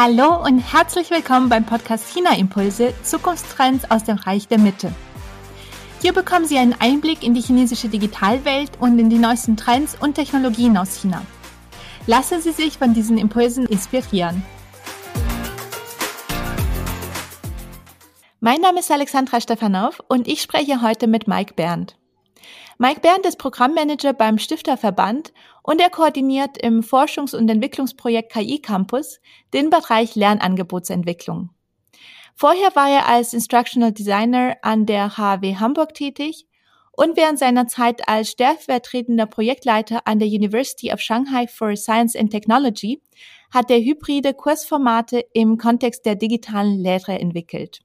Hallo und herzlich willkommen beim Podcast China Impulse Zukunftstrends aus dem Reich der Mitte. Hier bekommen Sie einen Einblick in die chinesische Digitalwelt und in die neuesten Trends und Technologien aus China. Lassen Sie sich von diesen Impulsen inspirieren. Mein Name ist Alexandra Stefanow und ich spreche heute mit Mike Berndt. Mike Berndt ist Programmmanager beim Stifterverband und er koordiniert im Forschungs- und Entwicklungsprojekt KI Campus den Bereich Lernangebotsentwicklung. Vorher war er als Instructional Designer an der HW Hamburg tätig und während seiner Zeit als stellvertretender Projektleiter an der University of Shanghai for Science and Technology hat er hybride Kursformate im Kontext der digitalen Lehre entwickelt.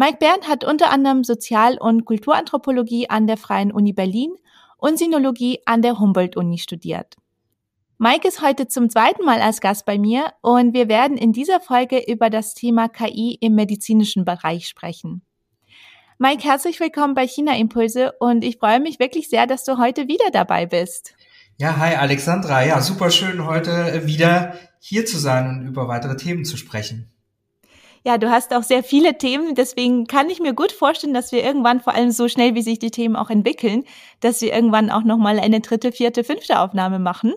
Mike Berndt hat unter anderem Sozial- und Kulturanthropologie an der Freien Uni Berlin und Sinologie an der Humboldt-Uni studiert. Mike ist heute zum zweiten Mal als Gast bei mir und wir werden in dieser Folge über das Thema KI im medizinischen Bereich sprechen. Mike, herzlich willkommen bei China Impulse und ich freue mich wirklich sehr, dass du heute wieder dabei bist. Ja, hi Alexandra. Ja, super schön heute wieder hier zu sein und über weitere Themen zu sprechen. Ja, du hast auch sehr viele Themen, deswegen kann ich mir gut vorstellen, dass wir irgendwann, vor allem so schnell, wie sich die Themen auch entwickeln, dass wir irgendwann auch nochmal eine dritte, vierte, fünfte Aufnahme machen.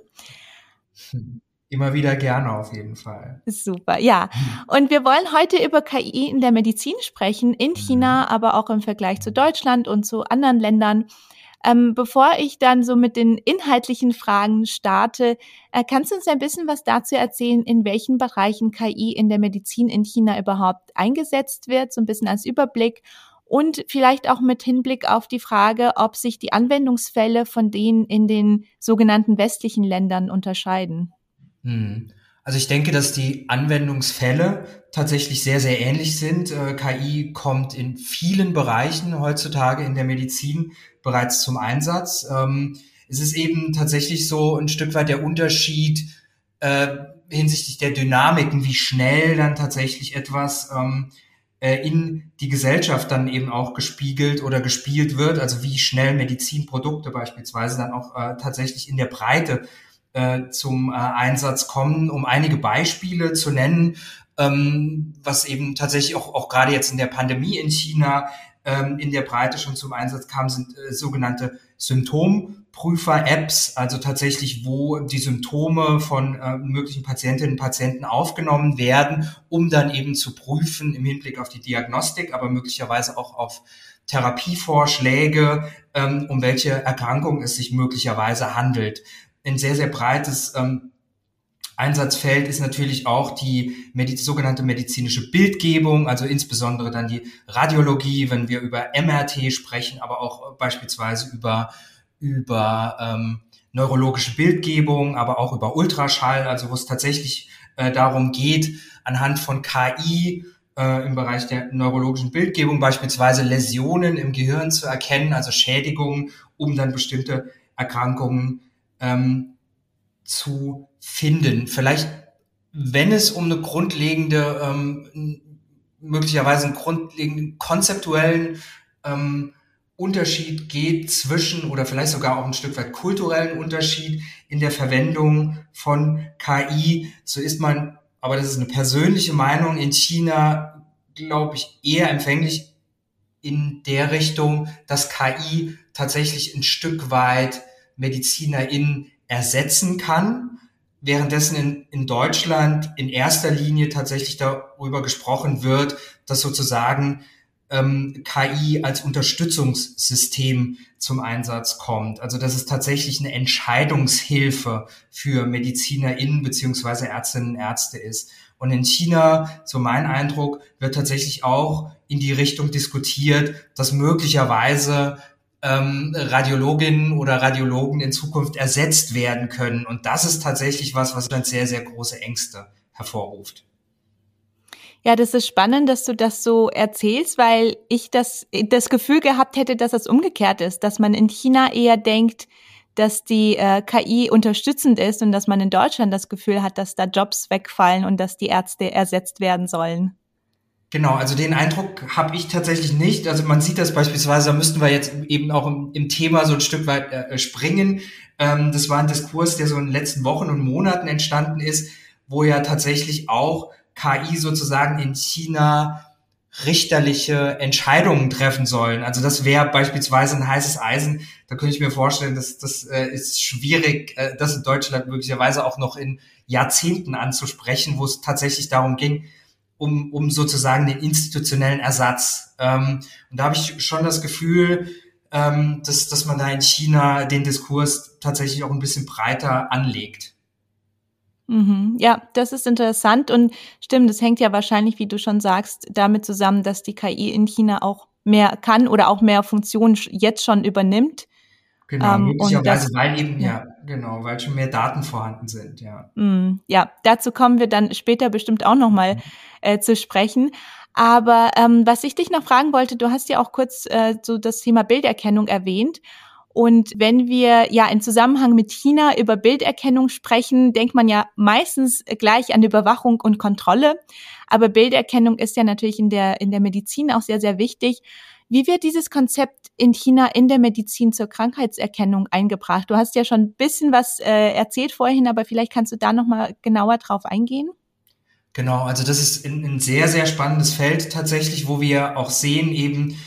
Immer wieder gerne auf jeden Fall. Super, ja. Und wir wollen heute über KI in der Medizin sprechen, in China, mhm. aber auch im Vergleich zu Deutschland und zu anderen Ländern. Ähm, bevor ich dann so mit den inhaltlichen Fragen starte, äh, kannst du uns ein bisschen was dazu erzählen, in welchen Bereichen KI in der Medizin in China überhaupt eingesetzt wird, so ein bisschen als Überblick und vielleicht auch mit Hinblick auf die Frage, ob sich die Anwendungsfälle von denen in den sogenannten westlichen Ländern unterscheiden. Hm. Also ich denke, dass die Anwendungsfälle tatsächlich sehr, sehr ähnlich sind. Äh, KI kommt in vielen Bereichen heutzutage in der Medizin bereits zum Einsatz. Ähm, es ist eben tatsächlich so ein Stück weit der Unterschied äh, hinsichtlich der Dynamiken, wie schnell dann tatsächlich etwas ähm, äh, in die Gesellschaft dann eben auch gespiegelt oder gespielt wird, also wie schnell Medizinprodukte beispielsweise dann auch äh, tatsächlich in der Breite äh, zum äh, Einsatz kommen. Um einige Beispiele zu nennen, ähm, was eben tatsächlich auch, auch gerade jetzt in der Pandemie in China ähm, in der Breite schon zum Einsatz kam, sind äh, sogenannte Symptomprüfer-Apps, also tatsächlich, wo die Symptome von äh, möglichen Patientinnen und Patienten aufgenommen werden, um dann eben zu prüfen im Hinblick auf die Diagnostik, aber möglicherweise auch auf Therapievorschläge, ähm, um welche Erkrankung es sich möglicherweise handelt. Ein sehr, sehr breites ähm, Einsatzfeld ist natürlich auch die Mediz sogenannte medizinische Bildgebung, also insbesondere dann die Radiologie, wenn wir über MRT sprechen, aber auch beispielsweise über, über ähm, neurologische Bildgebung, aber auch über Ultraschall, also wo es tatsächlich äh, darum geht, anhand von KI äh, im Bereich der neurologischen Bildgebung beispielsweise Läsionen im Gehirn zu erkennen, also Schädigungen, um dann bestimmte Erkrankungen ähm, zu finden. Vielleicht, wenn es um eine grundlegende, ähm, möglicherweise einen grundlegenden konzeptuellen ähm, Unterschied geht zwischen oder vielleicht sogar auch ein Stück weit kulturellen Unterschied in der Verwendung von KI, so ist man, aber das ist eine persönliche Meinung, in China, glaube ich, eher empfänglich in der Richtung, dass KI tatsächlich ein Stück weit MedizinerInnen ersetzen kann, währenddessen in, in Deutschland in erster Linie tatsächlich darüber gesprochen wird, dass sozusagen ähm, KI als Unterstützungssystem zum Einsatz kommt. Also dass es tatsächlich eine Entscheidungshilfe für MedizinerInnen beziehungsweise Ärztinnen und Ärzte ist. Und in China, so mein Eindruck, wird tatsächlich auch in die Richtung diskutiert, dass möglicherweise ähm, Radiologinnen oder Radiologen in Zukunft ersetzt werden können. Und das ist tatsächlich was, was dann sehr, sehr große Ängste hervorruft. Ja, das ist spannend, dass du das so erzählst, weil ich das, das Gefühl gehabt hätte, dass das umgekehrt ist, dass man in China eher denkt, dass die äh, KI unterstützend ist und dass man in Deutschland das Gefühl hat, dass da Jobs wegfallen und dass die Ärzte ersetzt werden sollen. Genau, also den Eindruck habe ich tatsächlich nicht. Also man sieht das beispielsweise, da müssten wir jetzt eben auch im, im Thema so ein Stück weit äh, springen. Ähm, das war ein Diskurs, der so in den letzten Wochen und Monaten entstanden ist, wo ja tatsächlich auch KI sozusagen in China richterliche Entscheidungen treffen sollen. Also das wäre beispielsweise ein heißes Eisen. Da könnte ich mir vorstellen, dass das äh, ist schwierig, äh, das in Deutschland möglicherweise auch noch in Jahrzehnten anzusprechen, wo es tatsächlich darum ging, um, um sozusagen den institutionellen Ersatz. Ähm, und da habe ich schon das Gefühl, ähm, dass, dass man da in China den Diskurs tatsächlich auch ein bisschen breiter anlegt. Mhm. Ja, das ist interessant und stimmt, das hängt ja wahrscheinlich, wie du schon sagst, damit zusammen, dass die KI in China auch mehr kann oder auch mehr Funktionen jetzt schon übernimmt. Genau, ähm, möglicherweise, das, weil eben, ja. ja. Genau, weil schon mehr Daten vorhanden sind, ja. Mm, ja, dazu kommen wir dann später bestimmt auch nochmal äh, zu sprechen. Aber ähm, was ich dich noch fragen wollte, du hast ja auch kurz äh, so das Thema Bilderkennung erwähnt. Und wenn wir ja in Zusammenhang mit China über Bilderkennung sprechen, denkt man ja meistens gleich an Überwachung und Kontrolle. Aber Bilderkennung ist ja natürlich in der, in der Medizin auch sehr, sehr wichtig. Wie wird dieses Konzept in China in der Medizin zur Krankheitserkennung eingebracht? Du hast ja schon ein bisschen was äh, erzählt vorhin, aber vielleicht kannst du da noch mal genauer drauf eingehen. Genau, also das ist ein, ein sehr, sehr spannendes Feld tatsächlich, wo wir auch sehen eben,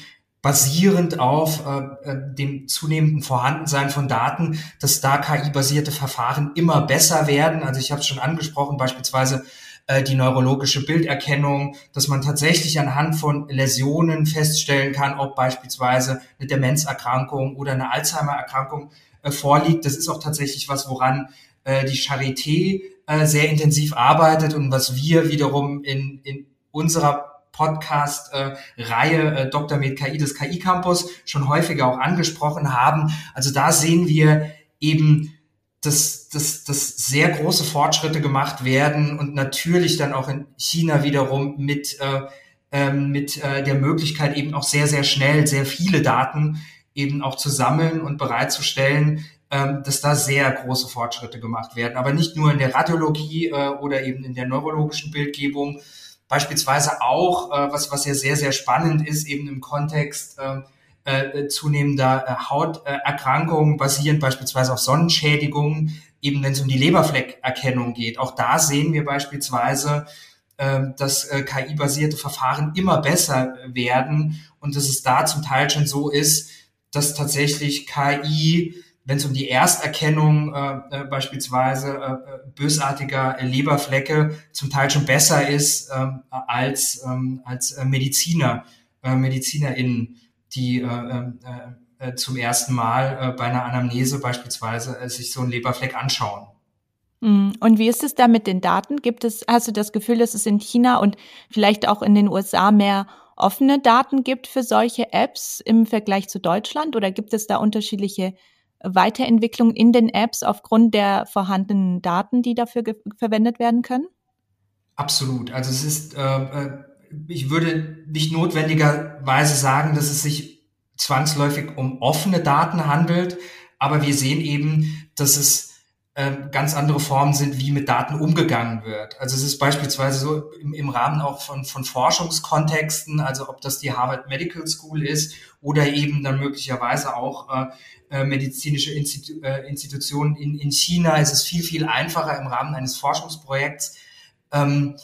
basierend auf äh, äh, dem zunehmenden Vorhandensein von Daten, dass da KI-basierte Verfahren immer besser werden. Also ich habe es schon angesprochen, beispielsweise äh, die neurologische Bilderkennung, dass man tatsächlich anhand von Läsionen feststellen kann, ob beispielsweise eine Demenzerkrankung oder eine Alzheimer-Erkrankung äh, vorliegt. Das ist auch tatsächlich was, woran äh, die Charité sehr intensiv arbeitet und was wir wiederum in, in unserer Podcast-Reihe äh, Dr. Med KI des KI Campus schon häufiger auch angesprochen haben. Also da sehen wir eben, dass, dass, dass sehr große Fortschritte gemacht werden und natürlich dann auch in China wiederum mit, äh, ähm, mit äh, der Möglichkeit eben auch sehr, sehr schnell sehr viele Daten eben auch zu sammeln und bereitzustellen, ähm, dass da sehr große Fortschritte gemacht werden. Aber nicht nur in der Radiologie äh, oder eben in der neurologischen Bildgebung, Beispielsweise auch, äh, was, was ja sehr, sehr spannend ist, eben im Kontext ähm, äh, zunehmender äh, Hauterkrankungen, basierend beispielsweise auf Sonnenschädigungen, eben wenn es um die Leberfleckerkennung geht. Auch da sehen wir beispielsweise, äh, dass äh, KI-basierte Verfahren immer besser werden und dass es da zum Teil schon so ist, dass tatsächlich KI wenn es um die Ersterkennung äh, äh, beispielsweise äh, äh bösartiger Leberflecke zum Teil schon besser ist äh, als, ähm, als äh, Mediziner, äh, MedizinerInnen, die äh, zum ersten Mal äh, bei einer Anamnese beispielsweise äh, sich so einen Leberfleck anschauen. Mm, und wie ist es da mit den Daten? Gibt es, hast du das Gefühl, dass es in China und vielleicht auch in den USA mehr offene Daten gibt für solche Apps im Vergleich zu Deutschland? Oder gibt es da unterschiedliche Weiterentwicklung in den Apps aufgrund der vorhandenen Daten, die dafür verwendet werden können? Absolut. Also es ist, äh, äh, ich würde nicht notwendigerweise sagen, dass es sich zwangsläufig um offene Daten handelt, aber wir sehen eben, dass es äh, ganz andere Formen sind, wie mit Daten umgegangen wird. Also es ist beispielsweise so im, im Rahmen auch von, von Forschungskontexten, also ob das die Harvard Medical School ist oder eben dann möglicherweise auch äh, äh, medizinische Institu äh, Institutionen in, in China, ist es viel, viel einfacher im Rahmen eines Forschungsprojekts, ähm,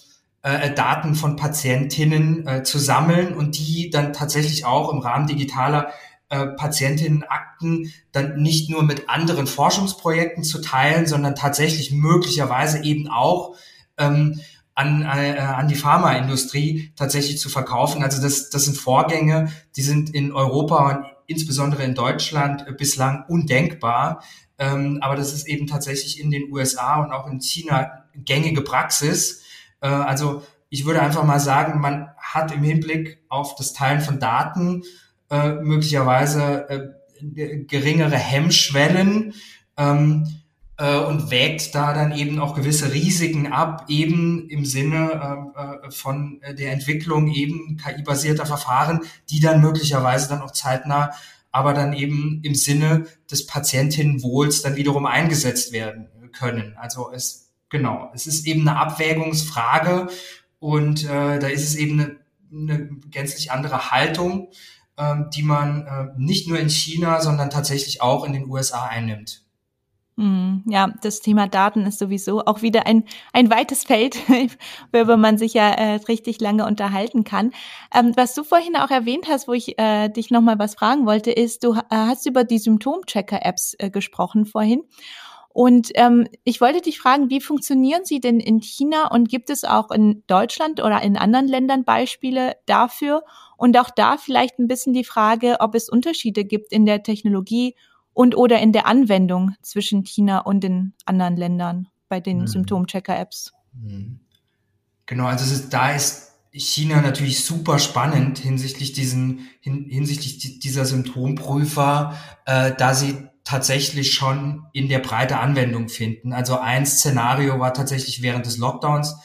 äh, Daten von Patientinnen äh, zu sammeln und die dann tatsächlich auch im Rahmen digitaler äh, Patientinnenakten dann nicht nur mit anderen Forschungsprojekten zu teilen, sondern tatsächlich möglicherweise eben auch ähm, an, äh, an die Pharmaindustrie tatsächlich zu verkaufen. Also das, das sind Vorgänge, die sind in Europa und insbesondere in Deutschland äh, bislang undenkbar. Ähm, aber das ist eben tatsächlich in den USA und auch in China gängige Praxis. Äh, also ich würde einfach mal sagen, man hat im Hinblick auf das Teilen von Daten äh, möglicherweise äh, geringere Hemmschwellen ähm, äh, und wägt da dann eben auch gewisse Risiken ab, eben im Sinne äh, äh von der Entwicklung eben KI-basierter Verfahren, die dann möglicherweise dann auch zeitnah, aber dann eben im Sinne des Patientinnenwohls dann wiederum eingesetzt werden können. Also es genau, es ist eben eine Abwägungsfrage und äh, da ist es eben eine, eine gänzlich andere Haltung ähm, die man äh, nicht nur in China, sondern tatsächlich auch in den USA einnimmt. Hm, ja, das Thema Daten ist sowieso auch wieder ein, ein weites Feld, worüber man sich ja äh, richtig lange unterhalten kann. Ähm, was du vorhin auch erwähnt hast, wo ich äh, dich nochmal was fragen wollte, ist, du äh, hast über die Symptomchecker-Apps äh, gesprochen vorhin. Und ähm, ich wollte dich fragen, wie funktionieren sie denn in China und gibt es auch in Deutschland oder in anderen Ländern Beispiele dafür? Und auch da vielleicht ein bisschen die Frage, ob es Unterschiede gibt in der Technologie und oder in der Anwendung zwischen China und den anderen Ländern bei den mhm. Symptomchecker-Apps. Mhm. Genau, also ist, da ist China natürlich super spannend hinsichtlich diesen hin, hinsichtlich dieser Symptomprüfer, äh, da sie tatsächlich schon in der Breite Anwendung finden. Also ein Szenario war tatsächlich während des Lockdowns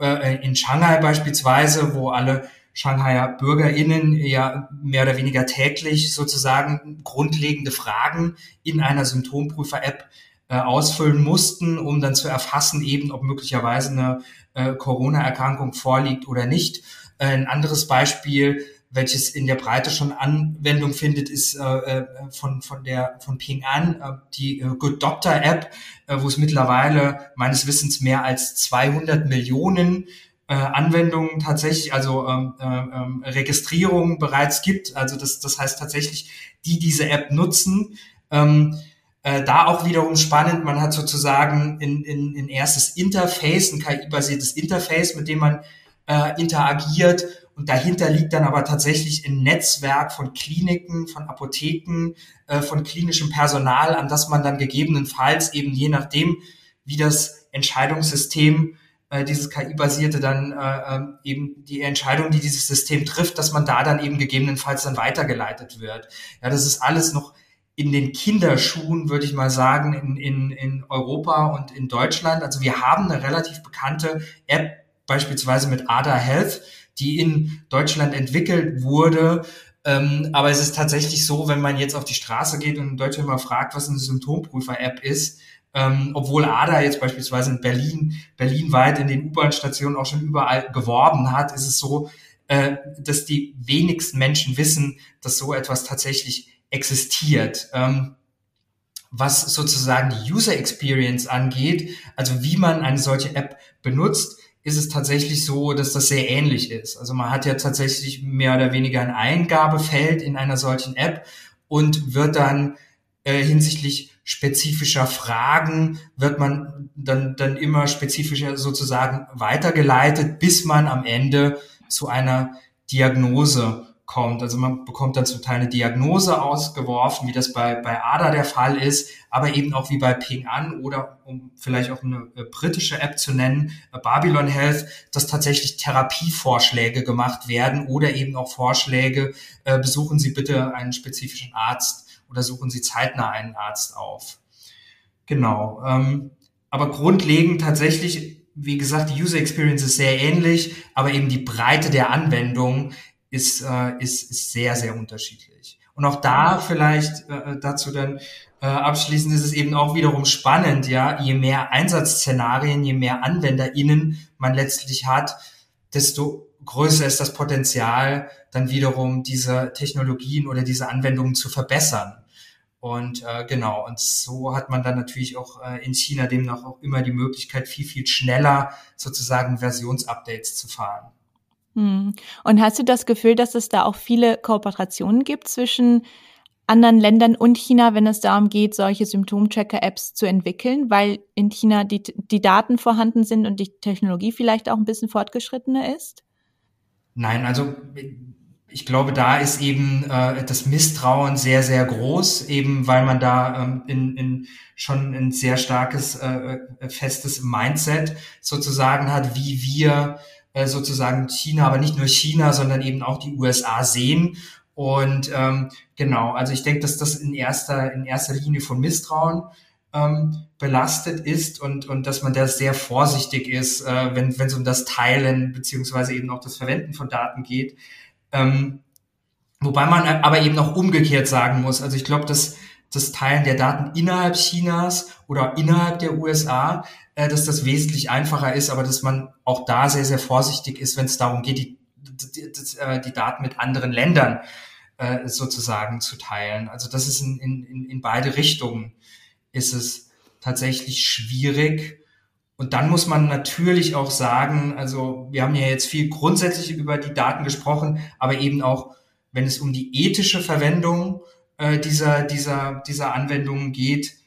äh, in Shanghai beispielsweise, wo alle Shanghaier BürgerInnen ja mehr oder weniger täglich sozusagen grundlegende Fragen in einer Symptomprüfer-App äh, ausfüllen mussten, um dann zu erfassen, eben ob möglicherweise eine äh, Corona-Erkrankung vorliegt oder nicht. Äh, ein anderes Beispiel, welches in der Breite schon Anwendung findet, ist äh, äh von, von der von Ping An, äh, die äh, Good Doctor App, äh, wo es mittlerweile meines Wissens mehr als 200 Millionen äh, Anwendungen tatsächlich, also ähm, äh, ähm, Registrierungen bereits gibt. Also das, das heißt tatsächlich, die diese App nutzen. Ähm, äh, da auch wiederum spannend, man hat sozusagen in, in, in erstes Interface, ein KI-basiertes Interface, mit dem man äh, interagiert und dahinter liegt dann aber tatsächlich ein Netzwerk von Kliniken, von Apotheken, äh, von klinischem Personal, an das man dann gegebenenfalls eben je nachdem, wie das Entscheidungssystem äh, dieses KI-basierte dann äh, ähm, eben die Entscheidung, die dieses System trifft, dass man da dann eben gegebenenfalls dann weitergeleitet wird. Ja, das ist alles noch in den Kinderschuhen, würde ich mal sagen, in, in, in Europa und in Deutschland. Also wir haben eine relativ bekannte App, beispielsweise mit ADA Health, die in Deutschland entwickelt wurde. Ähm, aber es ist tatsächlich so, wenn man jetzt auf die Straße geht und in Deutschland mal fragt, was eine Symptomprüfer-App ist, ähm, obwohl ADA jetzt beispielsweise in Berlin, berlinweit in den U-Bahn-Stationen auch schon überall geworben hat, ist es so, äh, dass die wenigsten Menschen wissen, dass so etwas tatsächlich existiert. Ähm, was sozusagen die User Experience angeht, also wie man eine solche App benutzt, ist es tatsächlich so, dass das sehr ähnlich ist. Also man hat ja tatsächlich mehr oder weniger ein Eingabefeld in einer solchen App und wird dann äh, hinsichtlich spezifischer Fragen wird man dann, dann immer spezifischer sozusagen weitergeleitet, bis man am Ende zu einer Diagnose kommt. Also man bekommt dann zum Teil eine Diagnose ausgeworfen, wie das bei, bei ADA der Fall ist, aber eben auch wie bei Ping An oder um vielleicht auch eine äh, britische App zu nennen, äh, Babylon Health, dass tatsächlich Therapievorschläge gemacht werden oder eben auch Vorschläge, äh, besuchen Sie bitte einen spezifischen Arzt oder suchen Sie zeitnah einen Arzt auf. Genau. Ähm, aber grundlegend tatsächlich, wie gesagt, die User Experience ist sehr ähnlich, aber eben die Breite der Anwendung ist, äh, ist, ist sehr, sehr unterschiedlich. Und auch da vielleicht äh, dazu dann äh, abschließend ist es eben auch wiederum spannend, ja, je mehr Einsatzszenarien, je mehr AnwenderInnen man letztlich hat, desto größer ist das Potenzial, dann wiederum diese Technologien oder diese Anwendungen zu verbessern. Und äh, genau, und so hat man dann natürlich auch äh, in China demnach auch immer die Möglichkeit, viel, viel schneller sozusagen Versionsupdates zu fahren. Hm. Und hast du das Gefühl, dass es da auch viele Kooperationen gibt zwischen anderen Ländern und China, wenn es darum geht, solche Symptomchecker-Apps zu entwickeln, weil in China die, die Daten vorhanden sind und die Technologie vielleicht auch ein bisschen fortgeschrittener ist? Nein, also ich glaube, da ist eben äh, das Misstrauen sehr, sehr groß, eben weil man da ähm, in, in schon ein sehr starkes, äh, festes Mindset sozusagen hat, wie wir äh, sozusagen China, aber nicht nur China, sondern eben auch die USA sehen. Und ähm, genau, also ich denke, dass das in erster, in erster Linie von Misstrauen ähm, belastet ist und, und dass man da sehr vorsichtig ist, äh, wenn es um das Teilen beziehungsweise eben auch das Verwenden von Daten geht. Ähm, wobei man aber eben auch umgekehrt sagen muss. Also ich glaube, dass das Teilen der Daten innerhalb Chinas oder innerhalb der USA äh, dass das wesentlich einfacher ist, aber dass man auch da sehr, sehr vorsichtig ist, wenn es darum geht, die, die, die, äh, Daten mit anderen Ländern äh, sozusagen zu teilen. Also das ist in, in, in beide Richtungen ist es tatsächlich schwierig. Und dann muss man natürlich auch sagen, also wir haben ja jetzt viel grundsätzlich über die Daten gesprochen, aber eben auch, wenn es um die ethische Verwendung äh, dieser, dieser, dieser Anwendungen geht,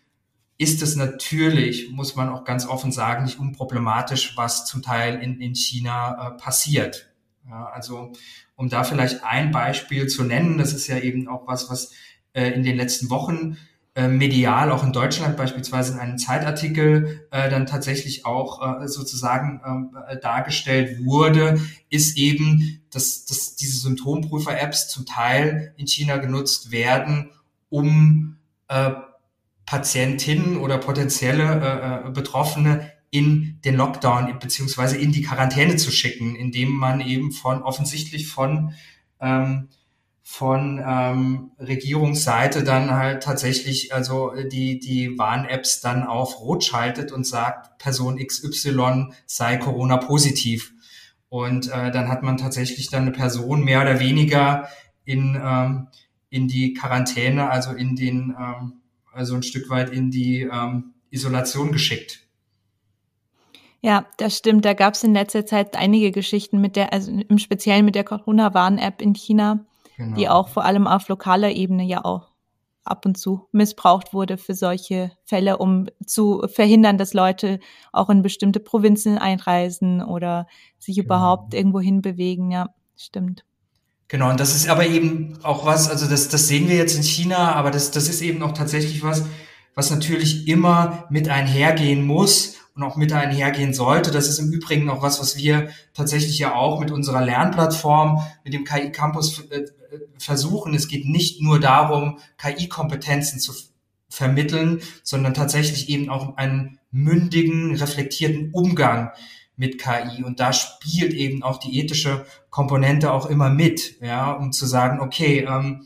ist es natürlich, muss man auch ganz offen sagen, nicht unproblematisch, was zum Teil in, in China äh, passiert. Ja, also um da vielleicht ein Beispiel zu nennen, das ist ja eben auch was, was äh, in den letzten Wochen äh, medial auch in Deutschland beispielsweise in einem Zeitartikel äh, dann tatsächlich auch äh, sozusagen äh, dargestellt wurde, ist eben, dass, dass diese Symptomprüfer-Apps zum Teil in China genutzt werden, um äh, Patientinnen oder potenzielle äh, äh, Betroffene in den Lockdown beziehungsweise in die Quarantäne zu schicken, indem man eben von offensichtlich von ähm, von ähm, Regierungsseite dann halt tatsächlich also die die Warn-Apps dann auf Rot schaltet und sagt Person XY sei Corona positiv und äh, dann hat man tatsächlich dann eine Person mehr oder weniger in ähm, in die Quarantäne, also in den ähm, also ein Stück weit in die ähm, Isolation geschickt. Ja, das stimmt. Da gab es in letzter Zeit einige Geschichten mit der, also im Speziellen mit der Corona-Warn-App in China, genau. die auch vor allem auf lokaler Ebene ja auch ab und zu missbraucht wurde für solche Fälle, um zu verhindern, dass Leute auch in bestimmte Provinzen einreisen oder sich genau. überhaupt irgendwo hinbewegen. Ja, stimmt. Genau, und das ist aber eben auch was, also das, das sehen wir jetzt in China, aber das, das ist eben auch tatsächlich was, was natürlich immer mit einhergehen muss und auch mit einhergehen sollte. Das ist im Übrigen auch was, was wir tatsächlich ja auch mit unserer Lernplattform, mit dem KI Campus äh, versuchen. Es geht nicht nur darum, KI-Kompetenzen zu vermitteln, sondern tatsächlich eben auch einen mündigen, reflektierten Umgang mit KI. Und da spielt eben auch die ethische Komponente auch immer mit, ja, um zu sagen, okay, ähm,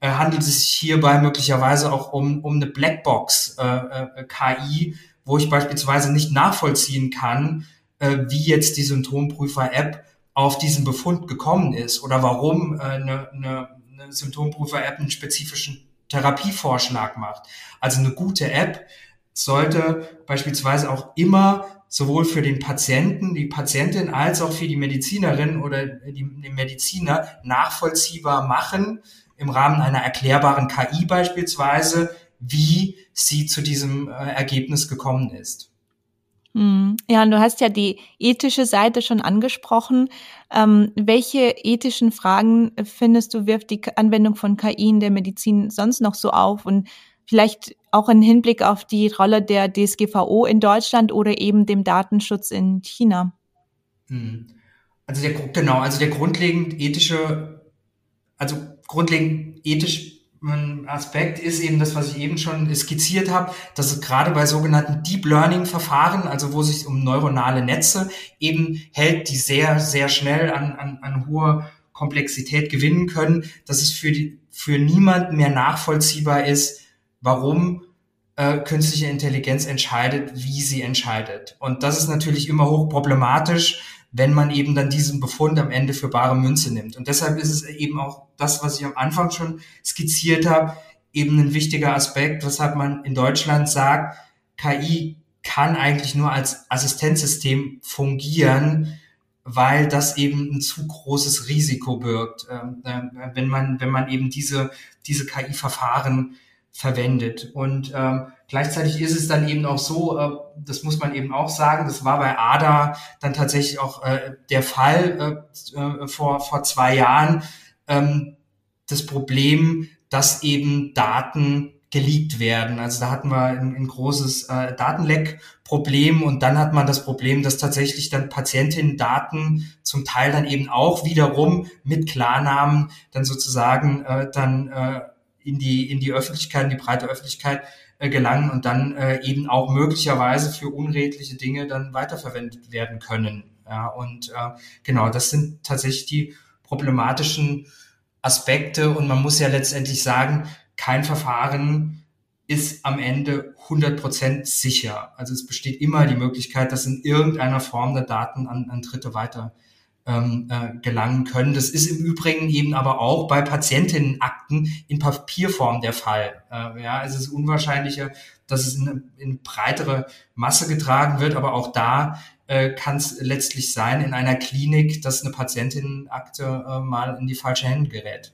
äh, handelt es sich hierbei möglicherweise auch um, um eine Blackbox äh, äh, KI, wo ich beispielsweise nicht nachvollziehen kann, äh, wie jetzt die Symptomprüfer-App auf diesen Befund gekommen ist oder warum äh, eine, eine, eine Symptomprüfer-App einen spezifischen Therapievorschlag macht. Also eine gute App sollte beispielsweise auch immer sowohl für den Patienten, die Patientin als auch für die Medizinerin oder die, den Mediziner nachvollziehbar machen, im Rahmen einer erklärbaren KI beispielsweise, wie sie zu diesem äh, Ergebnis gekommen ist. Hm. Ja, du hast ja die ethische Seite schon angesprochen. Ähm, welche ethischen Fragen findest du, wirft die Anwendung von KI in der Medizin sonst noch so auf? Und vielleicht auch im Hinblick auf die Rolle der DSGVO in Deutschland oder eben dem Datenschutz in China? Hm. Also der, genau, also der grundlegend ethische, also grundlegend ethisch Aspekt ist eben das, was ich eben schon skizziert habe, dass es gerade bei sogenannten Deep Learning Verfahren, also wo es sich um neuronale Netze eben hält, die sehr, sehr schnell an, an, an hohe Komplexität gewinnen können, dass es für die, für niemanden mehr nachvollziehbar ist, warum äh, künstliche Intelligenz entscheidet, wie sie entscheidet. Und das ist natürlich immer hochproblematisch, wenn man eben dann diesen Befund am Ende für bare Münze nimmt. Und deshalb ist es eben auch das, was ich am Anfang schon skizziert habe, eben ein wichtiger Aspekt, weshalb man in Deutschland sagt, KI kann eigentlich nur als Assistenzsystem fungieren, weil das eben ein zu großes Risiko birgt, ähm, äh, wenn man wenn man eben diese diese KI-Verfahren verwendet. Und ähm, gleichzeitig ist es dann eben auch so, äh, das muss man eben auch sagen, das war bei ADA dann tatsächlich auch äh, der Fall äh, äh, vor, vor zwei Jahren, ähm, das Problem, dass eben Daten geleakt werden. Also da hatten wir ein, ein großes äh, Datenleck-Problem und dann hat man das Problem, dass tatsächlich dann Patientinnen-Daten zum Teil dann eben auch wiederum mit Klarnamen dann sozusagen äh, dann äh, in die, in die Öffentlichkeit, in die breite Öffentlichkeit äh, gelangen und dann äh, eben auch möglicherweise für unredliche Dinge dann weiterverwendet werden können. Ja, und äh, genau, das sind tatsächlich die problematischen Aspekte und man muss ja letztendlich sagen, kein Verfahren ist am Ende 100% sicher. Also es besteht immer die Möglichkeit, dass in irgendeiner Form der Daten an, an Dritte weiter ähm, äh, gelangen können. Das ist im Übrigen eben aber auch bei Patientinnenakten in Papierform der Fall. Äh, ja, es ist unwahrscheinlicher, dass es in, in breitere Masse getragen wird, aber auch da äh, kann es letztlich sein in einer Klinik, dass eine Patientinnenakte äh, mal in die falsche Hände gerät.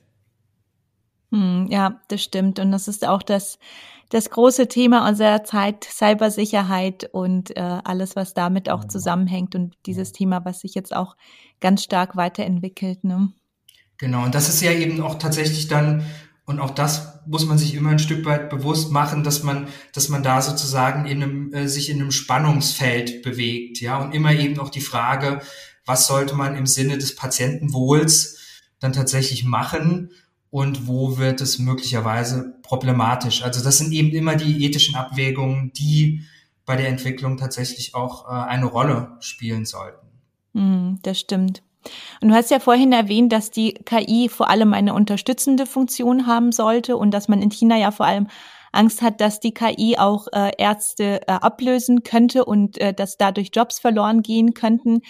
Hm, ja, das stimmt. Und das ist auch das, das große Thema unserer Zeit, Cybersicherheit und äh, alles, was damit auch zusammenhängt und dieses Thema, was sich jetzt auch ganz stark weiterentwickelt. Ne? Genau, und das ist ja eben auch tatsächlich dann, und auch das muss man sich immer ein Stück weit bewusst machen, dass man, dass man da sozusagen in einem, äh, sich in einem Spannungsfeld bewegt, ja, und immer eben auch die Frage, was sollte man im Sinne des Patientenwohls dann tatsächlich machen und wo wird es möglicherweise problematisch. Also das sind eben immer die ethischen Abwägungen, die bei der Entwicklung tatsächlich auch äh, eine Rolle spielen sollten. Mm, das stimmt. Und du hast ja vorhin erwähnt, dass die KI vor allem eine unterstützende Funktion haben sollte und dass man in China ja vor allem Angst hat, dass die KI auch äh, Ärzte äh, ablösen könnte und dass dadurch Jobs verloren gehen könnten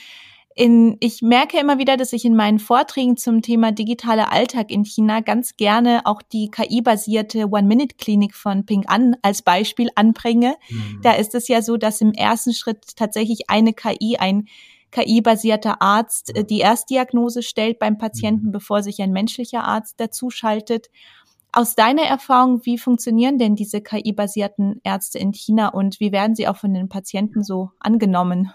in, ich merke immer wieder, dass ich in meinen Vorträgen zum Thema digitaler Alltag in China ganz gerne auch die KI-basierte One-Minute-Klinik von Ping An als Beispiel anbringe. Mhm. Da ist es ja so, dass im ersten Schritt tatsächlich eine KI, ein KI-basierter Arzt äh, die Erstdiagnose stellt beim Patienten, mhm. bevor sich ein menschlicher Arzt dazuschaltet. Aus deiner Erfahrung, wie funktionieren denn diese KI-basierten Ärzte in China und wie werden sie auch von den Patienten so angenommen?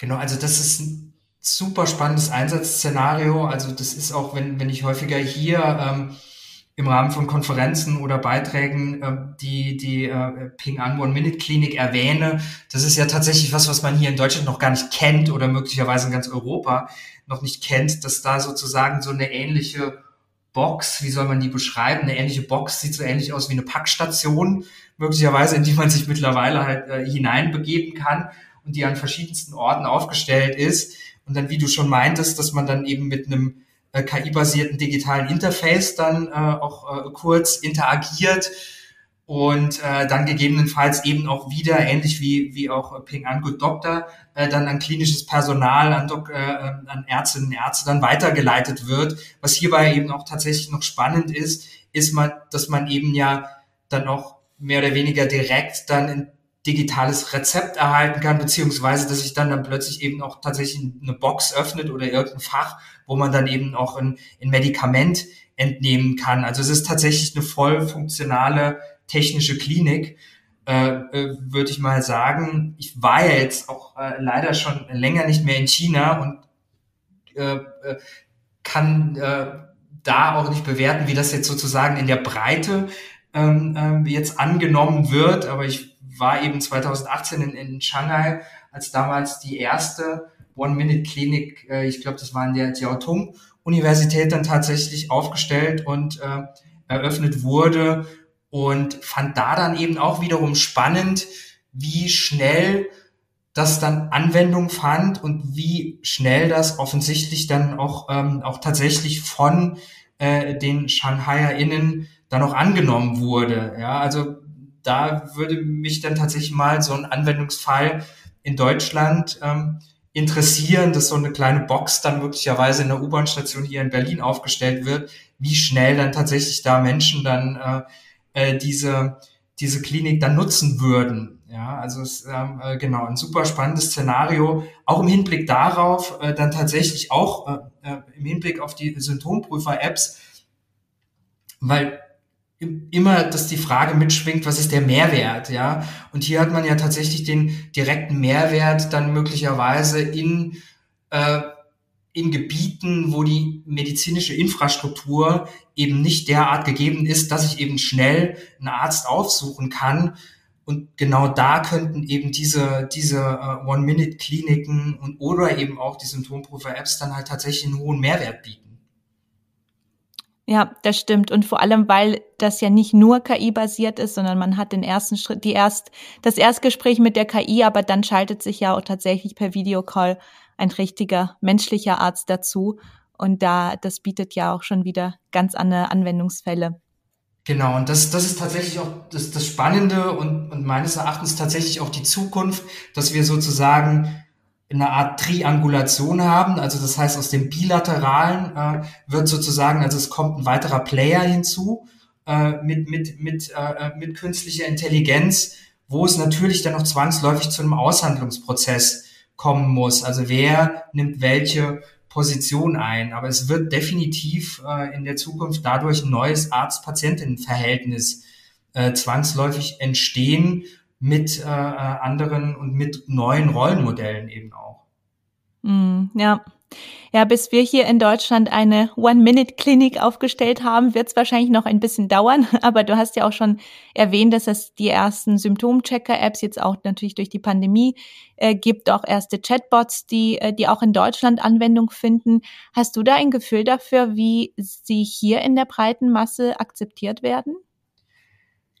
Genau, also das ist ein super spannendes Einsatzszenario. Also das ist auch, wenn, wenn ich häufiger hier ähm, im Rahmen von Konferenzen oder Beiträgen äh, die, die äh, Ping An One-Minute-Klinik erwähne. Das ist ja tatsächlich was, was man hier in Deutschland noch gar nicht kennt oder möglicherweise in ganz Europa noch nicht kennt, dass da sozusagen so eine ähnliche Box, wie soll man die beschreiben? Eine ähnliche Box sieht so ähnlich aus wie eine Packstation, möglicherweise, in die man sich mittlerweile halt äh, hineinbegeben kann und die an verschiedensten Orten aufgestellt ist. Und dann, wie du schon meintest, dass man dann eben mit einem äh, KI-basierten digitalen Interface dann äh, auch äh, kurz interagiert und äh, dann gegebenenfalls eben auch wieder, ähnlich wie, wie auch Ping An Good Doctor, äh, dann an klinisches Personal, an, Doc, äh, an Ärztinnen und Ärzte dann weitergeleitet wird. Was hierbei eben auch tatsächlich noch spannend ist, ist man, dass man eben ja dann auch mehr oder weniger direkt dann in digitales Rezept erhalten kann, beziehungsweise dass sich dann dann plötzlich eben auch tatsächlich eine Box öffnet oder irgendein Fach, wo man dann eben auch ein, ein Medikament entnehmen kann. Also es ist tatsächlich eine voll funktionale technische Klinik, äh, äh, würde ich mal sagen. Ich war ja jetzt auch äh, leider schon länger nicht mehr in China und äh, äh kann da auch nicht bewerten, wie das jetzt sozusagen in der Breite ähm, äh, jetzt angenommen wird. Aber ich war eben 2018 in, in Shanghai, als damals die erste One-Minute-Klinik, äh, ich glaube, das war in der Jiaotong-Universität dann tatsächlich aufgestellt und äh, eröffnet wurde und fand da dann eben auch wiederum spannend, wie schnell das dann Anwendung fand und wie schnell das offensichtlich dann auch, ähm, auch tatsächlich von äh, den ShanghaierInnen dann auch angenommen wurde. Ja, also da würde mich dann tatsächlich mal so ein Anwendungsfall in Deutschland ähm, interessieren, dass so eine kleine Box dann möglicherweise in der U-Bahn-Station hier in Berlin aufgestellt wird, wie schnell dann tatsächlich da Menschen dann äh, äh, diese, diese Klinik dann nutzen würden. Ja, also es ähm, äh, genau ein super spannendes Szenario, auch im Hinblick darauf, äh, dann tatsächlich auch äh, äh im Hinblick auf die Symptomprüfer-Apps, weil immer, dass die Frage mitschwingt, was ist der Mehrwert, ja? Und hier hat man ja tatsächlich den direkten Mehrwert dann möglicherweise in, äh, in Gebieten, wo die medizinische Infrastruktur eben nicht derart gegeben ist, dass ich eben schnell einen Arzt aufsuchen kann. Und genau da könnten eben diese, diese äh, One-Minute-Kliniken und oder eben auch die Symptomprüfer-Apps dann halt tatsächlich einen hohen Mehrwert bieten. Ja, das stimmt. Und vor allem, weil das ja nicht nur KI-basiert ist, sondern man hat den ersten Schritt, die erst, das Erstgespräch mit der KI, aber dann schaltet sich ja auch tatsächlich per Videocall ein richtiger menschlicher Arzt dazu. Und da, das bietet ja auch schon wieder ganz andere Anwendungsfälle. Genau, und das, das ist tatsächlich auch das, das Spannende und, und meines Erachtens tatsächlich auch die Zukunft, dass wir sozusagen eine Art Triangulation haben. Also das heißt, aus dem Bilateralen äh, wird sozusagen, also es kommt ein weiterer Player hinzu äh, mit, mit, mit, äh, mit künstlicher Intelligenz, wo es natürlich dann noch zwangsläufig zu einem Aushandlungsprozess kommen muss. Also wer nimmt welche Position ein. Aber es wird definitiv äh, in der Zukunft dadurch ein neues Arzt-Patientinnen-Verhältnis äh, zwangsläufig entstehen mit äh, äh anderen und mit neuen Rollenmodellen eben auch. Mm, ja. Ja, bis wir hier in Deutschland eine One-Minute-Klinik aufgestellt haben, wird es wahrscheinlich noch ein bisschen dauern. Aber du hast ja auch schon erwähnt, dass es die ersten Symptomchecker-Apps jetzt auch natürlich durch die Pandemie äh, gibt, auch erste Chatbots, die, äh, die auch in Deutschland Anwendung finden. Hast du da ein Gefühl dafür, wie sie hier in der breiten Masse akzeptiert werden?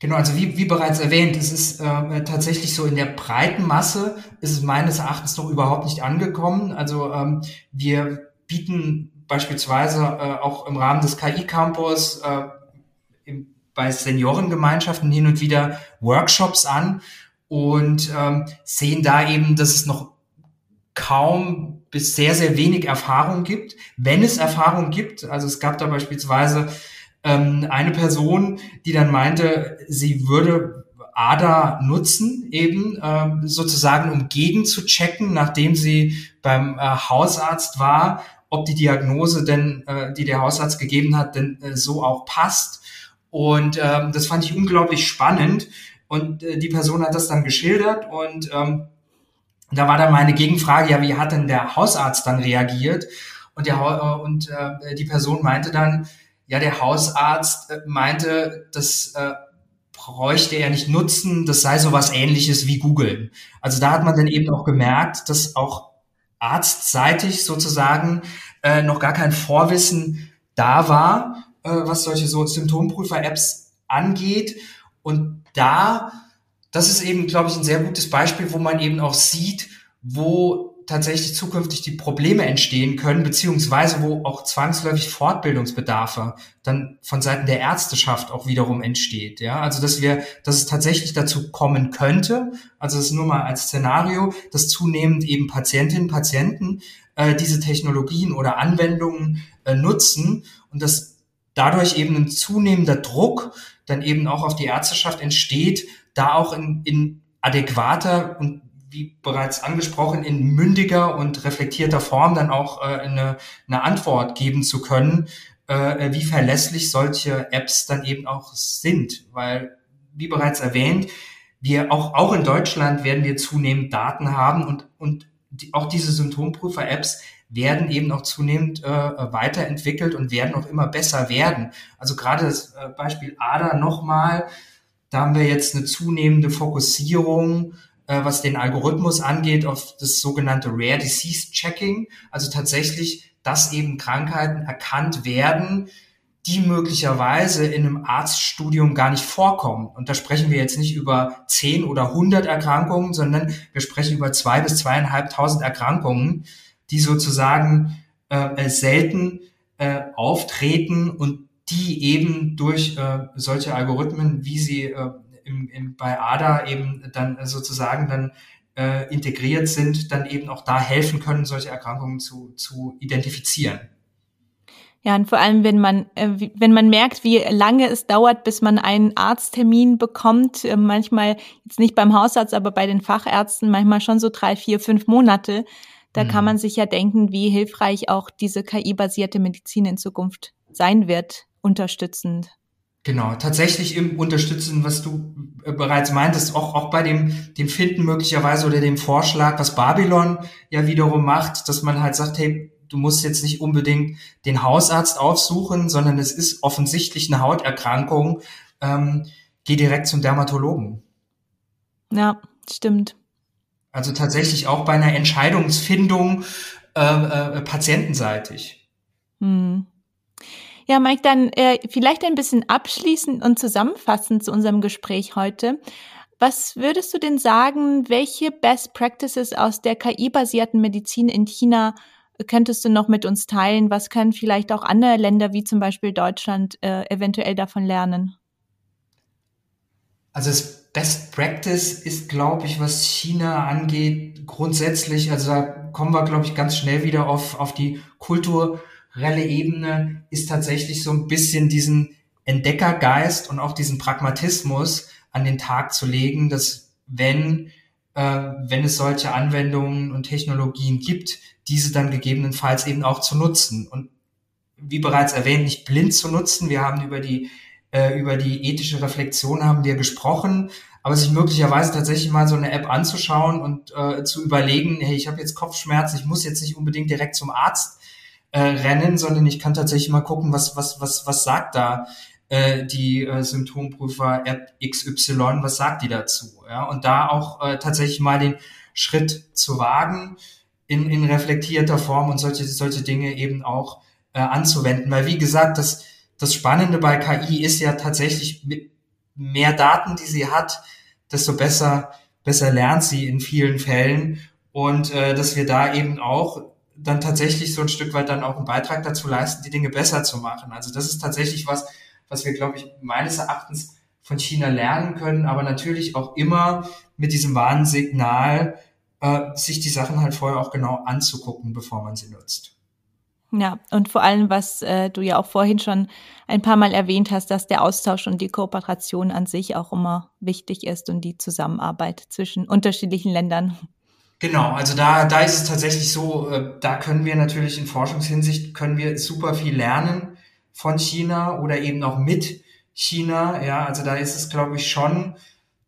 Genau, also wie, wie bereits erwähnt, es ist äh, tatsächlich so in der breiten Masse ist es meines Erachtens noch überhaupt nicht angekommen. Also ähm, wir bieten beispielsweise äh, auch im Rahmen des KI-Campus äh, bei Seniorengemeinschaften hin und wieder Workshops an und ähm, sehen da eben, dass es noch kaum bis sehr, sehr wenig Erfahrung gibt. Wenn es Erfahrung gibt, also es gab da beispielsweise ähm, eine Person, die dann meinte, sie würde ADA nutzen, eben ähm, sozusagen, um gegen zu checken, nachdem sie beim äh, Hausarzt war, ob die Diagnose denn, äh, die der Hausarzt gegeben hat, denn äh, so auch passt. Und ähm, das fand ich unglaublich spannend. Und äh, die Person hat das dann geschildert und ähm, da war dann meine Gegenfrage, ja, wie hat denn der Hausarzt dann reagiert? Und, der, äh, und äh, die Person meinte dann, ja, der Hausarzt äh, meinte, das äh, bräuchte er nicht nutzen, das sei sowas ähnliches wie Google. Also da hat man dann eben auch gemerkt, dass auch arztseitig sozusagen äh, noch gar kein Vorwissen da war, äh, was solche so Symptomprüfer-Apps angeht. Und da, das ist eben, glaube ich, ein sehr gutes Beispiel, wo man eben auch sieht, wo tatsächlich zukünftig die Probleme entstehen können, beziehungsweise wo auch zwangsläufig Fortbildungsbedarfe dann von Seiten der Ärzteschaft auch wiederum entsteht. Ja, also dass wir, dass es tatsächlich dazu kommen könnte, also das nur mal als Szenario, dass zunehmend eben Patientinnen, Patienten äh, diese Technologien oder Anwendungen äh, nutzen und dass dadurch eben ein zunehmender Druck dann eben auch auf die Ärzteschaft entsteht, da auch in, in adäquater und wie bereits angesprochen, in mündiger und reflektierter Form dann auch äh, eine, eine Antwort geben zu können, äh, wie verlässlich solche Apps dann eben auch sind. Weil, wie bereits erwähnt, wir auch, auch in Deutschland werden wir zunehmend Daten haben und, und die, auch diese Symptomprüfer-Apps werden eben auch zunehmend äh, weiterentwickelt und werden auch immer besser werden. Also gerade das äh, Beispiel ADA nochmal, da haben wir jetzt eine zunehmende Fokussierung äh, was den Algorithmus angeht, auf das sogenannte Rare Disease Checking. Also tatsächlich, dass eben Krankheiten erkannt werden, die möglicherweise in einem Arztstudium gar nicht vorkommen. Und da sprechen wir jetzt nicht über zehn oder hundert Erkrankungen, sondern wir sprechen über zwei bis zweieinhalbtausend Erkrankungen, die sozusagen äh, selten äh, auftreten und die eben durch äh, solche Algorithmen, wie sie äh, im, im, bei ADA eben dann sozusagen dann äh, integriert sind, dann eben auch da helfen können, solche Erkrankungen zu, zu identifizieren. Ja, und vor allem, wenn man, äh, wenn man merkt, wie lange es dauert, bis man einen Arzttermin bekommt, äh, manchmal jetzt nicht beim Hausarzt, aber bei den Fachärzten, manchmal schon so drei, vier, fünf Monate, da mhm. kann man sich ja denken, wie hilfreich auch diese KI-basierte Medizin in Zukunft sein wird, unterstützend. Genau, tatsächlich im Unterstützen, was du äh, bereits meintest, auch, auch bei dem, dem Finden möglicherweise oder dem Vorschlag, was Babylon ja wiederum macht, dass man halt sagt, hey, du musst jetzt nicht unbedingt den Hausarzt aufsuchen, sondern es ist offensichtlich eine Hauterkrankung, ähm, geh direkt zum Dermatologen. Ja, stimmt. Also tatsächlich auch bei einer Entscheidungsfindung äh, äh, patientenseitig. Hm. Ja, Mike, dann äh, vielleicht ein bisschen abschließend und zusammenfassend zu unserem Gespräch heute. Was würdest du denn sagen, welche Best Practices aus der KI-basierten Medizin in China könntest du noch mit uns teilen? Was können vielleicht auch andere Länder wie zum Beispiel Deutschland äh, eventuell davon lernen? Also es Best Practice ist, glaube ich, was China angeht, grundsätzlich, also da kommen wir, glaube ich, ganz schnell wieder auf, auf die kulturelle Ebene, ist tatsächlich so ein bisschen diesen Entdeckergeist und auch diesen Pragmatismus an den Tag zu legen, dass wenn, äh, wenn es solche Anwendungen und Technologien gibt, diese dann gegebenenfalls eben auch zu nutzen. Und wie bereits erwähnt, nicht blind zu nutzen. Wir haben über die, äh, über die ethische Reflexion haben wir gesprochen, aber sich möglicherweise tatsächlich mal so eine App anzuschauen und äh, zu überlegen, hey, ich habe jetzt Kopfschmerzen, ich muss jetzt nicht unbedingt direkt zum Arzt äh, rennen, sondern ich kann tatsächlich mal gucken, was, was, was, was sagt da äh, die äh, Symptomprüfer-App XY, was sagt die dazu? Ja? Und da auch äh, tatsächlich mal den Schritt zu wagen in, in reflektierter Form und solche, solche Dinge eben auch äh, anzuwenden. Weil wie gesagt, das, das Spannende bei KI ist ja tatsächlich mit mehr Daten, die sie hat, desto besser, besser lernt sie in vielen Fällen. Und äh, dass wir da eben auch dann tatsächlich so ein Stück weit dann auch einen Beitrag dazu leisten, die Dinge besser zu machen. Also das ist tatsächlich was, was wir, glaube ich, meines Erachtens von China lernen können, aber natürlich auch immer mit diesem Warnsignal, äh, sich die Sachen halt vorher auch genau anzugucken, bevor man sie nutzt. Ja, und vor allem, was äh, du ja auch vorhin schon ein paar Mal erwähnt hast, dass der Austausch und die Kooperation an sich auch immer wichtig ist und die Zusammenarbeit zwischen unterschiedlichen Ländern. Genau, also da, da ist es tatsächlich so, äh, da können wir natürlich in Forschungshinsicht, können wir super viel lernen von China oder eben auch mit China. Ja, also da ist es, glaube ich, schon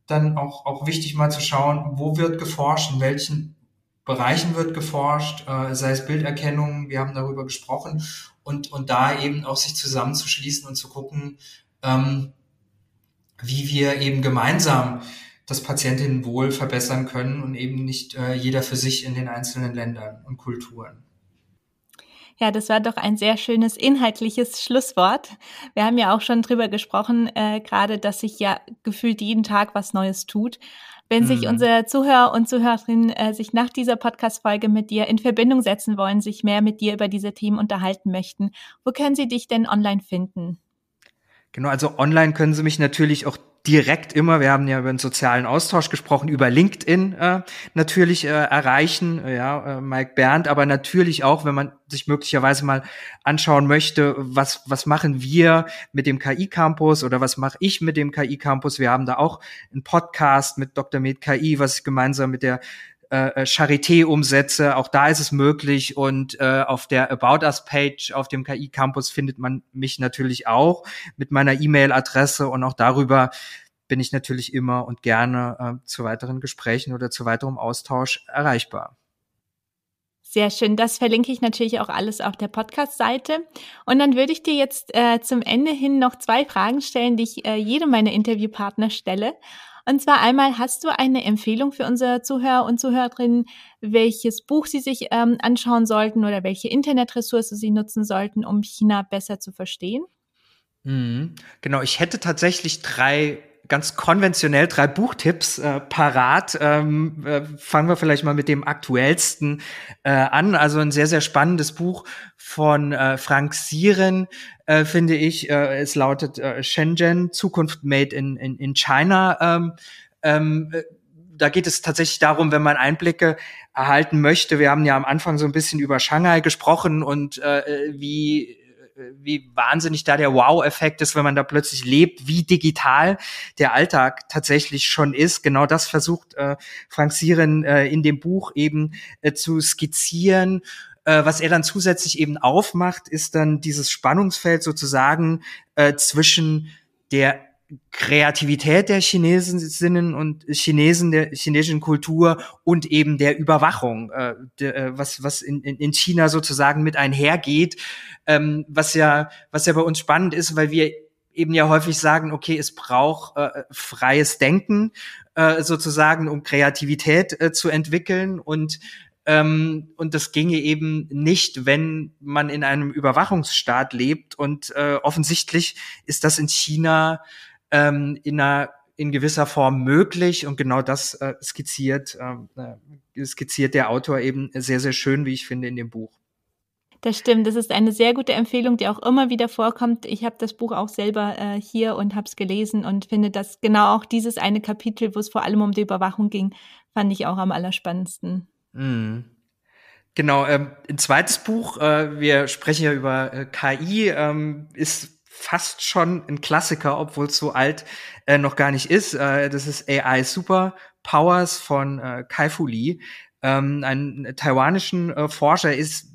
dann auch, auch wichtig mal zu schauen, wo wird geforscht, in welchen Bereichen wird geforscht, äh, sei es Bilderkennung, wir haben darüber gesprochen, und, und da eben auch sich zusammenzuschließen und zu gucken, ähm, wie wir eben gemeinsam das Patientinnenwohl verbessern können und eben nicht äh, jeder für sich in den einzelnen Ländern und Kulturen. Ja, das war doch ein sehr schönes inhaltliches Schlusswort. Wir haben ja auch schon drüber gesprochen, äh, gerade, dass sich ja gefühlt jeden Tag was Neues tut. Wenn sich mhm. unsere Zuhörer und Zuhörerinnen äh, sich nach dieser Podcast-Folge mit dir in Verbindung setzen wollen, sich mehr mit dir über diese Themen unterhalten möchten, wo können sie dich denn online finden? Genau, also online können Sie mich natürlich auch direkt immer, wir haben ja über den sozialen Austausch gesprochen, über LinkedIn äh, natürlich äh, erreichen, ja, äh, Mike Berndt, aber natürlich auch, wenn man sich möglicherweise mal anschauen möchte, was, was machen wir mit dem KI-Campus oder was mache ich mit dem KI-Campus. Wir haben da auch einen Podcast mit Dr. Med KI, was ich gemeinsam mit der äh, äh, Charité umsetze. Auch da ist es möglich. Und äh, auf der About Us Page auf dem KI Campus findet man mich natürlich auch mit meiner E-Mail-Adresse und auch darüber bin ich natürlich immer und gerne äh, zu weiteren Gesprächen oder zu weiterem Austausch erreichbar. Sehr schön. Das verlinke ich natürlich auch alles auf der Podcast-Seite. Und dann würde ich dir jetzt äh, zum Ende hin noch zwei Fragen stellen, die ich äh, jedem meiner Interviewpartner stelle. Und zwar einmal, hast du eine Empfehlung für unsere Zuhörer und Zuhörerinnen, welches Buch sie sich ähm, anschauen sollten oder welche Internetressource sie nutzen sollten, um China besser zu verstehen? Mhm. Genau, ich hätte tatsächlich drei ganz konventionell drei Buchtipps äh, parat. Ähm, äh, fangen wir vielleicht mal mit dem aktuellsten äh, an. Also ein sehr, sehr spannendes Buch von äh, Frank Sieren, äh, finde ich. Äh, es lautet äh, Shenzhen, Zukunft Made in, in, in China. Ähm, ähm, äh, da geht es tatsächlich darum, wenn man Einblicke erhalten möchte. Wir haben ja am Anfang so ein bisschen über Shanghai gesprochen und äh, wie wie wahnsinnig da der Wow-Effekt ist, wenn man da plötzlich lebt, wie digital der Alltag tatsächlich schon ist. Genau das versucht äh, Frank Sieren äh, in dem Buch eben äh, zu skizzieren. Äh, was er dann zusätzlich eben aufmacht, ist dann dieses Spannungsfeld sozusagen äh, zwischen der Kreativität der Chinesinnen und Chinesen, der chinesischen Kultur und eben der Überwachung, äh, der, äh, was, was in, in China sozusagen mit einhergeht, ähm, was ja, was ja bei uns spannend ist, weil wir eben ja häufig sagen, okay, es braucht äh, freies Denken äh, sozusagen, um Kreativität äh, zu entwickeln und ähm, und das ginge eben nicht, wenn man in einem Überwachungsstaat lebt. Und äh, offensichtlich ist das in China ähm, in einer in gewisser Form möglich und genau das äh, skizziert äh, skizziert der Autor eben sehr sehr schön, wie ich finde in dem Buch. Das stimmt, das ist eine sehr gute Empfehlung, die auch immer wieder vorkommt. Ich habe das Buch auch selber äh, hier und habe es gelesen und finde, dass genau auch dieses eine Kapitel, wo es vor allem um die Überwachung ging, fand ich auch am allerspannendsten. Mm. Genau, ähm, ein zweites Buch, äh, wir sprechen ja über äh, KI, ähm, ist fast schon ein Klassiker, obwohl es so alt äh, noch gar nicht ist. Äh, das ist AI Super Powers von äh, Kai Fu Lee. Ähm, ein taiwanischen äh, Forscher ist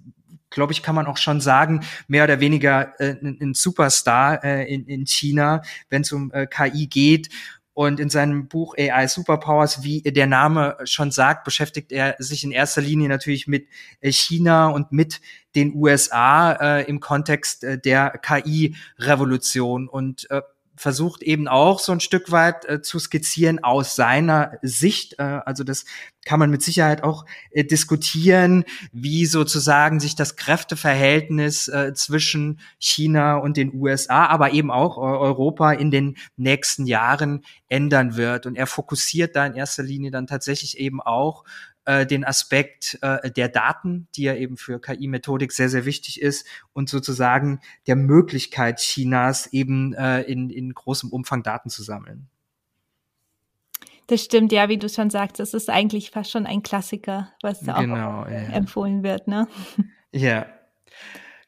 glaube ich, kann man auch schon sagen, mehr oder weniger äh, ein, Superstar äh, in, in China, wenn es um äh, KI geht. Und in seinem Buch AI Superpowers, wie der Name schon sagt, beschäftigt er sich in erster Linie natürlich mit äh, China und mit den USA äh, im Kontext äh, der KI-Revolution. Und äh, versucht eben auch so ein Stück weit äh, zu skizzieren aus seiner Sicht. Äh, also das kann man mit Sicherheit auch äh, diskutieren, wie sozusagen sich das Kräfteverhältnis äh, zwischen China und den USA, aber eben auch Europa in den nächsten Jahren ändern wird. Und er fokussiert da in erster Linie dann tatsächlich eben auch äh, den Aspekt äh, der Daten, die ja eben für KI-Methodik sehr, sehr wichtig ist und sozusagen der Möglichkeit Chinas eben äh, in, in großem Umfang Daten zu sammeln. Das stimmt, ja, wie du schon sagst, das ist eigentlich fast schon ein Klassiker, was da genau, auch ja. empfohlen wird, ne? Ja.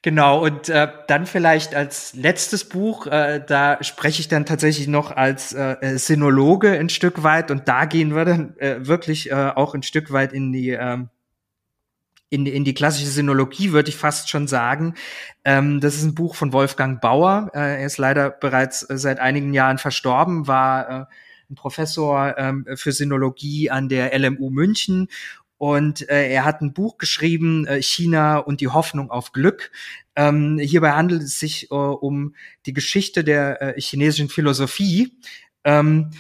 Genau, und äh, dann vielleicht als letztes Buch, äh, da spreche ich dann tatsächlich noch als äh, äh, Sinologe ein Stück weit und da gehen wir dann äh, wirklich äh, auch ein Stück weit in die äh, in, in die klassische Sinologie, würde ich fast schon sagen. Ähm, das ist ein Buch von Wolfgang Bauer. Äh, er ist leider bereits äh, seit einigen Jahren verstorben, war äh, ein Professor ähm, für Sinologie an der LMU München und äh, er hat ein Buch geschrieben, äh, China und die Hoffnung auf Glück. Ähm, hierbei handelt es sich äh, um die Geschichte der äh, chinesischen Philosophie. Ähm,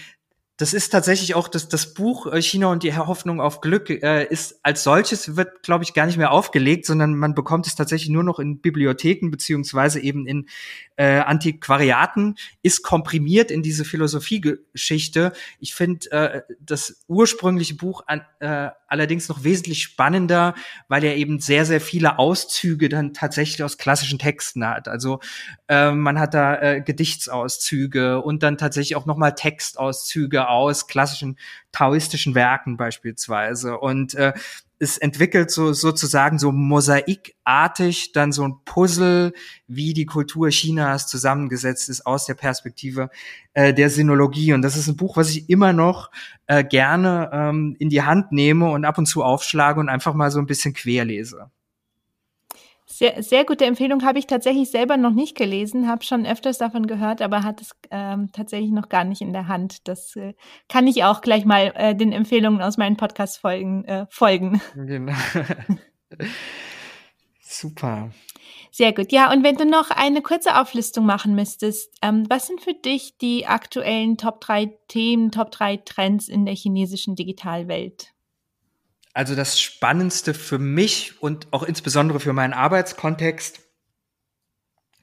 das ist tatsächlich auch das, das Buch äh, China und die Hoffnung auf Glück äh, ist als solches wird, glaube ich, gar nicht mehr aufgelegt, sondern man bekommt es tatsächlich nur noch in Bibliotheken beziehungsweise eben in äh, Antiquariaten, ist komprimiert in diese Philosophiegeschichte. Ich finde äh, das ursprüngliche Buch an, äh, allerdings noch wesentlich spannender, weil er eben sehr, sehr viele Auszüge dann tatsächlich aus klassischen Texten hat. Also äh, man hat da äh, Gedichtsauszüge und dann tatsächlich auch nochmal Textauszüge aus klassischen taoistischen Werken beispielsweise. Und äh, es entwickelt so sozusagen so mosaikartig dann so ein Puzzle, wie die Kultur Chinas zusammengesetzt ist aus der Perspektive äh, der Sinologie. Und das ist ein Buch, was ich immer noch äh, gerne ähm, in die Hand nehme und ab und zu aufschlage und einfach mal so ein bisschen querlese. Sehr, sehr gute Empfehlung habe ich tatsächlich selber noch nicht gelesen, habe schon öfters davon gehört, aber hat es ähm, tatsächlich noch gar nicht in der Hand. Das äh, kann ich auch gleich mal äh, den Empfehlungen aus meinen Podcast-Folgen äh, folgen. Genau. Super. Sehr gut. Ja, und wenn du noch eine kurze Auflistung machen müsstest, ähm, was sind für dich die aktuellen Top 3 Themen, Top 3 Trends in der chinesischen Digitalwelt? Also das Spannendste für mich und auch insbesondere für meinen Arbeitskontext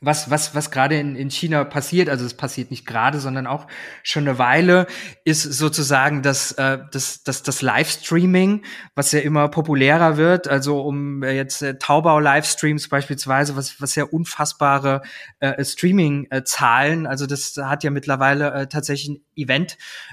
was, was, was gerade in, in China passiert, also es passiert nicht gerade, sondern auch schon eine Weile, ist sozusagen das, äh, das, das, das Livestreaming, was ja immer populärer wird. Also um äh, jetzt äh, Taubau-Livestreams beispielsweise, was, was ja unfassbare äh, Streaming-Zahlen, also das hat ja mittlerweile äh, tatsächlich einen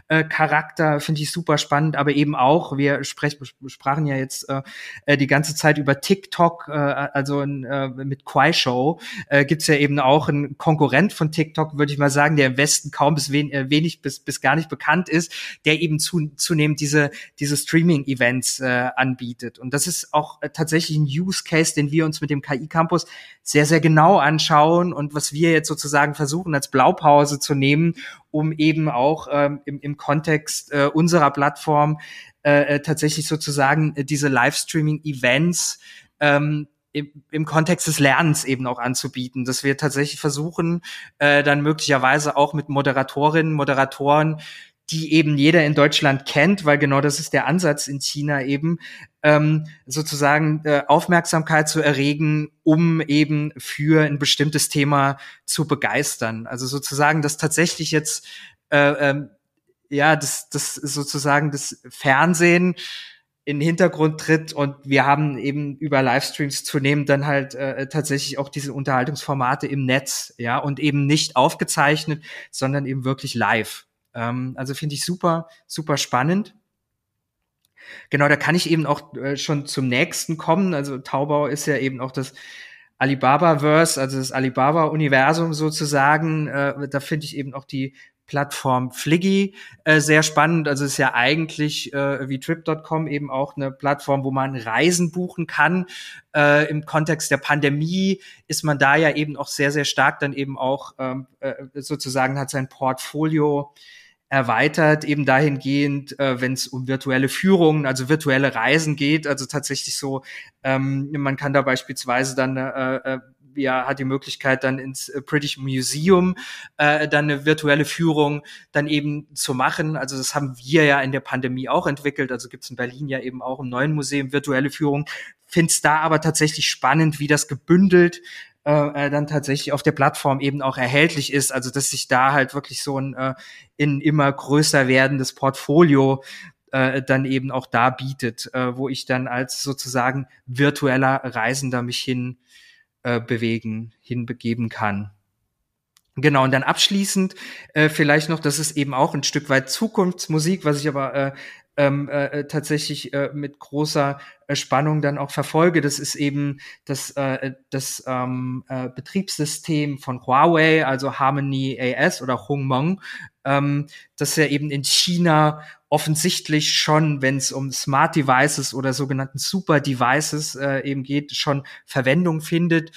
Event-Charakter, finde ich super spannend, aber eben auch, wir sprech, sprachen ja jetzt äh, äh die ganze Zeit über TikTok, äh, also äh, mit Quai Show, äh, gibt's ja eben auch ein Konkurrent von TikTok, würde ich mal sagen, der im Westen kaum bis wen, äh, wenig bis, bis gar nicht bekannt ist, der eben zu, zunehmend diese, diese Streaming-Events äh, anbietet. Und das ist auch äh, tatsächlich ein Use Case, den wir uns mit dem KI-Campus sehr, sehr genau anschauen und was wir jetzt sozusagen versuchen als Blaupause zu nehmen, um eben auch ähm, im, im Kontext äh, unserer Plattform äh, äh tatsächlich sozusagen äh, diese Livestreaming-Events ähm, im, im Kontext des Lernens eben auch anzubieten, dass wir tatsächlich versuchen, äh, dann möglicherweise auch mit Moderatorinnen, Moderatoren, die eben jeder in Deutschland kennt, weil genau das ist der Ansatz in China eben, ähm, sozusagen äh, Aufmerksamkeit zu erregen, um eben für ein bestimmtes Thema zu begeistern. Also sozusagen, dass tatsächlich jetzt äh, ähm, ja, das, das sozusagen das Fernsehen in den Hintergrund tritt und wir haben eben über Livestreams zunehmend dann halt äh, tatsächlich auch diese Unterhaltungsformate im Netz, ja, und eben nicht aufgezeichnet, sondern eben wirklich live. Ähm, also finde ich super, super spannend. Genau, da kann ich eben auch äh, schon zum nächsten kommen. Also Taubau ist ja eben auch das Alibaba-Verse, also das Alibaba-Universum sozusagen. Äh, da finde ich eben auch die Plattform Fliggy äh, sehr spannend. Also ist ja eigentlich äh, wie Trip.com eben auch eine Plattform, wo man Reisen buchen kann. Äh, Im Kontext der Pandemie ist man da ja eben auch sehr, sehr stark dann eben auch ähm, äh, sozusagen hat sein Portfolio erweitert, eben dahingehend, äh, wenn es um virtuelle Führungen, also virtuelle Reisen geht, also tatsächlich so, ähm, man kann da beispielsweise dann äh, äh, ja, hat die Möglichkeit, dann ins British Museum äh, dann eine virtuelle Führung dann eben zu machen. Also das haben wir ja in der Pandemie auch entwickelt. Also gibt es in Berlin ja eben auch im neuen Museum virtuelle Führung. Find's da aber tatsächlich spannend, wie das gebündelt äh, äh, dann tatsächlich auf der Plattform eben auch erhältlich ist. Also dass sich da halt wirklich so ein äh, in immer größer werdendes Portfolio äh, dann eben auch da bietet, äh, wo ich dann als sozusagen virtueller Reisender mich hin äh, bewegen, hinbegeben kann. Genau, und dann abschließend äh, vielleicht noch, das ist eben auch ein Stück weit Zukunftsmusik, was ich aber äh, ähm, äh, tatsächlich äh, mit großer äh, Spannung dann auch verfolge. Das ist eben das, äh, das ähm, äh, Betriebssystem von Huawei, also Harmony AS oder Hongmeng, ähm, das ja eben in China offensichtlich schon, wenn es um Smart Devices oder sogenannten Super Devices äh, eben geht, schon Verwendung findet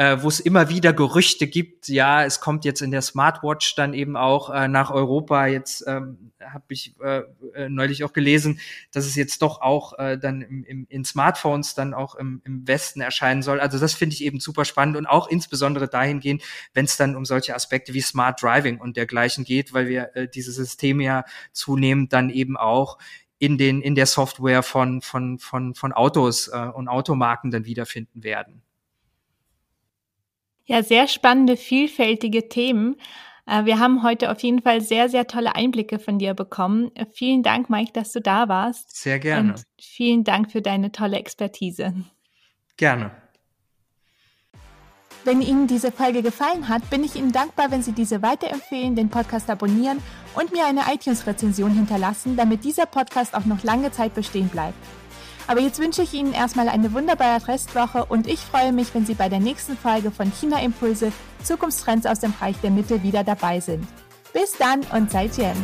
äh, wo es immer wieder Gerüchte gibt, ja, es kommt jetzt in der Smartwatch dann eben auch äh, nach Europa. Jetzt ähm, habe ich äh, äh, neulich auch gelesen, dass es jetzt doch auch äh, dann im, im, in Smartphones dann auch im, im Westen erscheinen soll. Also das finde ich eben super spannend und auch insbesondere dahingehend, wenn es dann um solche Aspekte wie Smart Driving und dergleichen geht, weil wir äh, diese Systeme ja zunehmend dann eben auch in den in der Software von von von von Autos äh, und Automarken dann wiederfinden werden. Ja, sehr spannende, vielfältige Themen. Äh, wir haben heute auf jeden Fall sehr, sehr tolle Einblicke von dir bekommen. Vielen Dank, Mike, dass du da warst. Sehr gerne. Und vielen Dank für deine tolle Expertise. Gerne. Wenn Ihnen diese Folge gefallen hat, bin ich Ihnen dankbar, wenn Sie diese weiterempfehlen, den Podcast abonnieren und mir eine iTunes-Rezension hinterlassen, damit dieser Podcast auch noch lange Zeit bestehen bleibt. Aber jetzt wünsche ich Ihnen erstmal eine wunderbare Restwoche und ich freue mich, wenn Sie bei der nächsten Folge von China Impulse Zukunftstrends aus dem Reich der Mitte wieder dabei sind. Bis dann und seid Jen.